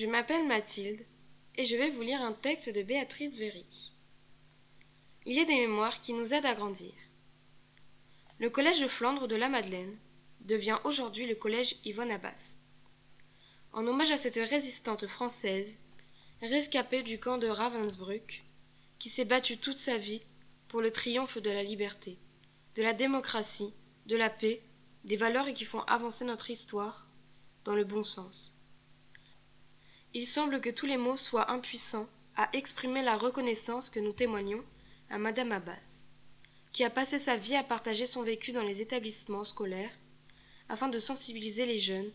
Je m'appelle Mathilde et je vais vous lire un texte de Béatrice Véry. Il y a des mémoires qui nous aident à grandir. Le collège de Flandre de la Madeleine devient aujourd'hui le collège Yvonne Abbas. En hommage à cette résistante française, rescapée du camp de Ravensbrück, qui s'est battue toute sa vie pour le triomphe de la liberté, de la démocratie, de la paix, des valeurs qui font avancer notre histoire dans le bon sens. Il semble que tous les mots soient impuissants à exprimer la reconnaissance que nous témoignons à Madame Abbas, qui a passé sa vie à partager son vécu dans les établissements scolaires afin de sensibiliser les jeunes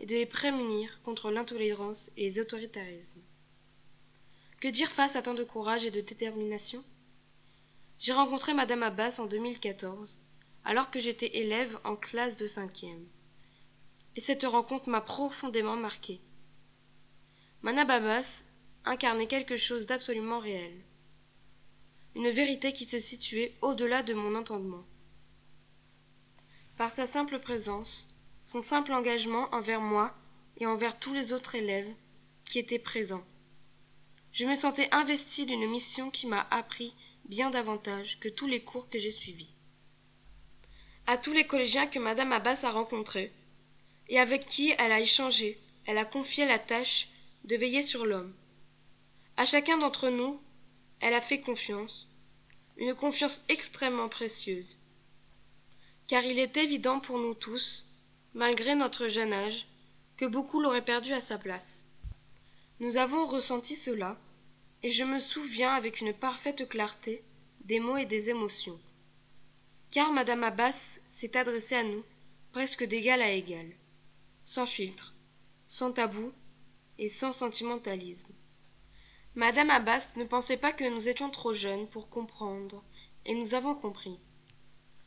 et de les prémunir contre l'intolérance et les autoritarismes. Que dire face à tant de courage et de détermination? J'ai rencontré Madame Abbas en 2014, alors que j'étais élève en classe de cinquième. Et cette rencontre m'a profondément marquée. Manababas incarnait quelque chose d'absolument réel. Une vérité qui se situait au-delà de mon entendement. Par sa simple présence, son simple engagement envers moi et envers tous les autres élèves qui étaient présents. Je me sentais investi d'une mission qui m'a appris bien davantage que tous les cours que j'ai suivis. À tous les collégiens que Madame Abbas a rencontrés, et avec qui elle a échangé, elle a confié la tâche de veiller sur l'homme. À chacun d'entre nous, elle a fait confiance, une confiance extrêmement précieuse. Car il est évident pour nous tous, malgré notre jeune âge, que beaucoup l'auraient perdu à sa place. Nous avons ressenti cela, et je me souviens avec une parfaite clarté des mots et des émotions. Car Madame Abbas s'est adressée à nous presque d'égal à égal, sans filtre, sans tabou, et sans sentimentalisme. Madame Abbas ne pensait pas que nous étions trop jeunes pour comprendre, et nous avons compris.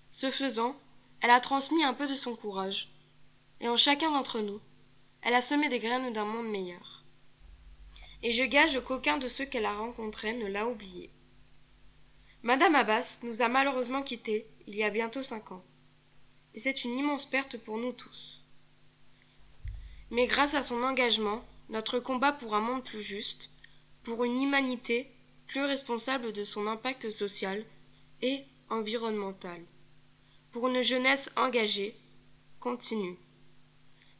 Ce faisant, elle a transmis un peu de son courage, et en chacun d'entre nous, elle a semé des graines d'un monde meilleur. Et je gage qu'aucun de ceux qu'elle a rencontrés ne l'a oublié. Madame Abbas nous a malheureusement quittés il y a bientôt cinq ans, et c'est une immense perte pour nous tous. Mais grâce à son engagement, notre combat pour un monde plus juste, pour une humanité plus responsable de son impact social et environnemental, pour une jeunesse engagée, continue.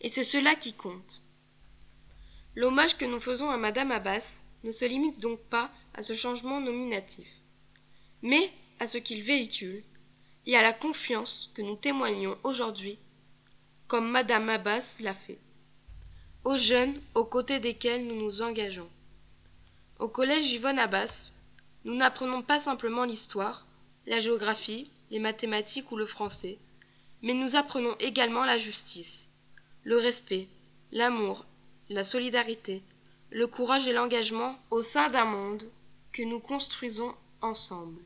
Et c'est cela qui compte. L'hommage que nous faisons à Madame Abbas ne se limite donc pas à ce changement nominatif, mais à ce qu'il véhicule et à la confiance que nous témoignons aujourd'hui, comme Madame Abbas l'a fait aux jeunes aux côtés desquels nous nous engageons. Au collège Yvonne Abbas, nous n'apprenons pas simplement l'histoire, la géographie, les mathématiques ou le français, mais nous apprenons également la justice, le respect, l'amour, la solidarité, le courage et l'engagement au sein d'un monde que nous construisons ensemble.